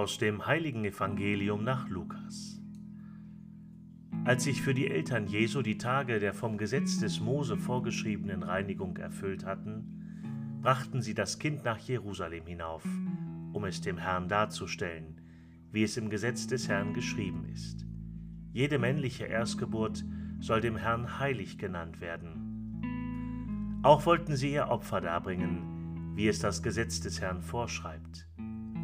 Aus dem heiligen Evangelium nach Lukas. Als sich für die Eltern Jesu die Tage der vom Gesetz des Mose vorgeschriebenen Reinigung erfüllt hatten, brachten sie das Kind nach Jerusalem hinauf, um es dem Herrn darzustellen, wie es im Gesetz des Herrn geschrieben ist. Jede männliche Erstgeburt soll dem Herrn heilig genannt werden. Auch wollten sie ihr Opfer darbringen, wie es das Gesetz des Herrn vorschreibt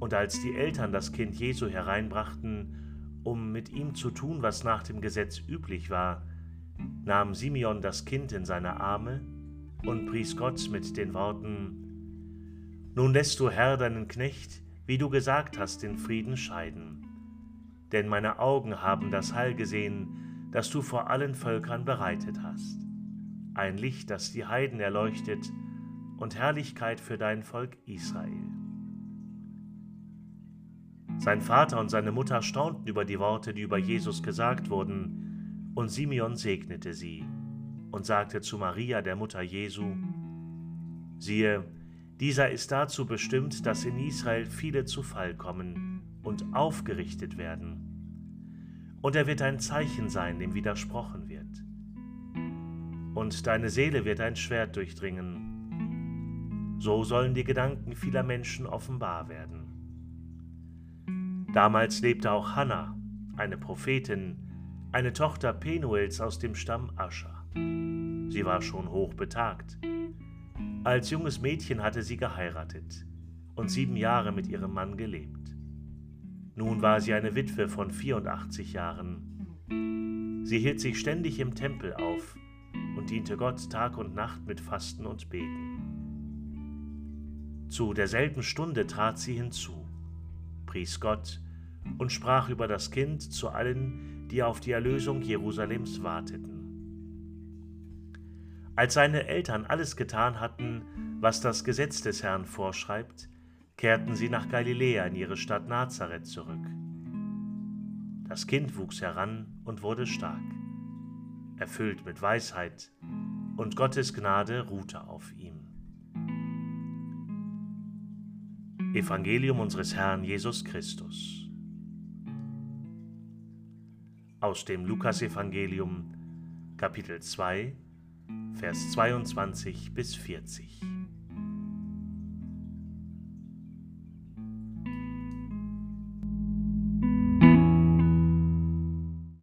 und als die Eltern das Kind Jesu hereinbrachten, um mit ihm zu tun, was nach dem Gesetz üblich war, nahm Simeon das Kind in seine Arme und pries Gott mit den Worten, Nun lässt du Herr deinen Knecht, wie du gesagt hast, in Frieden scheiden. Denn meine Augen haben das Heil gesehen, das du vor allen Völkern bereitet hast. Ein Licht, das die Heiden erleuchtet, und Herrlichkeit für dein Volk Israel. Sein Vater und seine Mutter staunten über die Worte, die über Jesus gesagt wurden, und Simeon segnete sie und sagte zu Maria, der Mutter Jesu, siehe, dieser ist dazu bestimmt, dass in Israel viele zu Fall kommen und aufgerichtet werden. Und er wird ein Zeichen sein, dem widersprochen wird. Und deine Seele wird ein Schwert durchdringen. So sollen die Gedanken vieler Menschen offenbar werden. Damals lebte auch Hannah, eine Prophetin, eine Tochter Penuels aus dem Stamm Ascher. Sie war schon hoch betagt. Als junges Mädchen hatte sie geheiratet und sieben Jahre mit ihrem Mann gelebt. Nun war sie eine Witwe von 84 Jahren. Sie hielt sich ständig im Tempel auf und diente Gott Tag und Nacht mit Fasten und Beten. Zu derselben Stunde trat sie hinzu pries Gott und sprach über das Kind zu allen, die auf die Erlösung Jerusalems warteten. Als seine Eltern alles getan hatten, was das Gesetz des Herrn vorschreibt, kehrten sie nach Galiläa in ihre Stadt Nazareth zurück. Das Kind wuchs heran und wurde stark, erfüllt mit Weisheit, und Gottes Gnade ruhte auf ihm. Evangelium unseres Herrn Jesus Christus. Aus dem Lukasevangelium Kapitel 2, Vers 22 bis 40.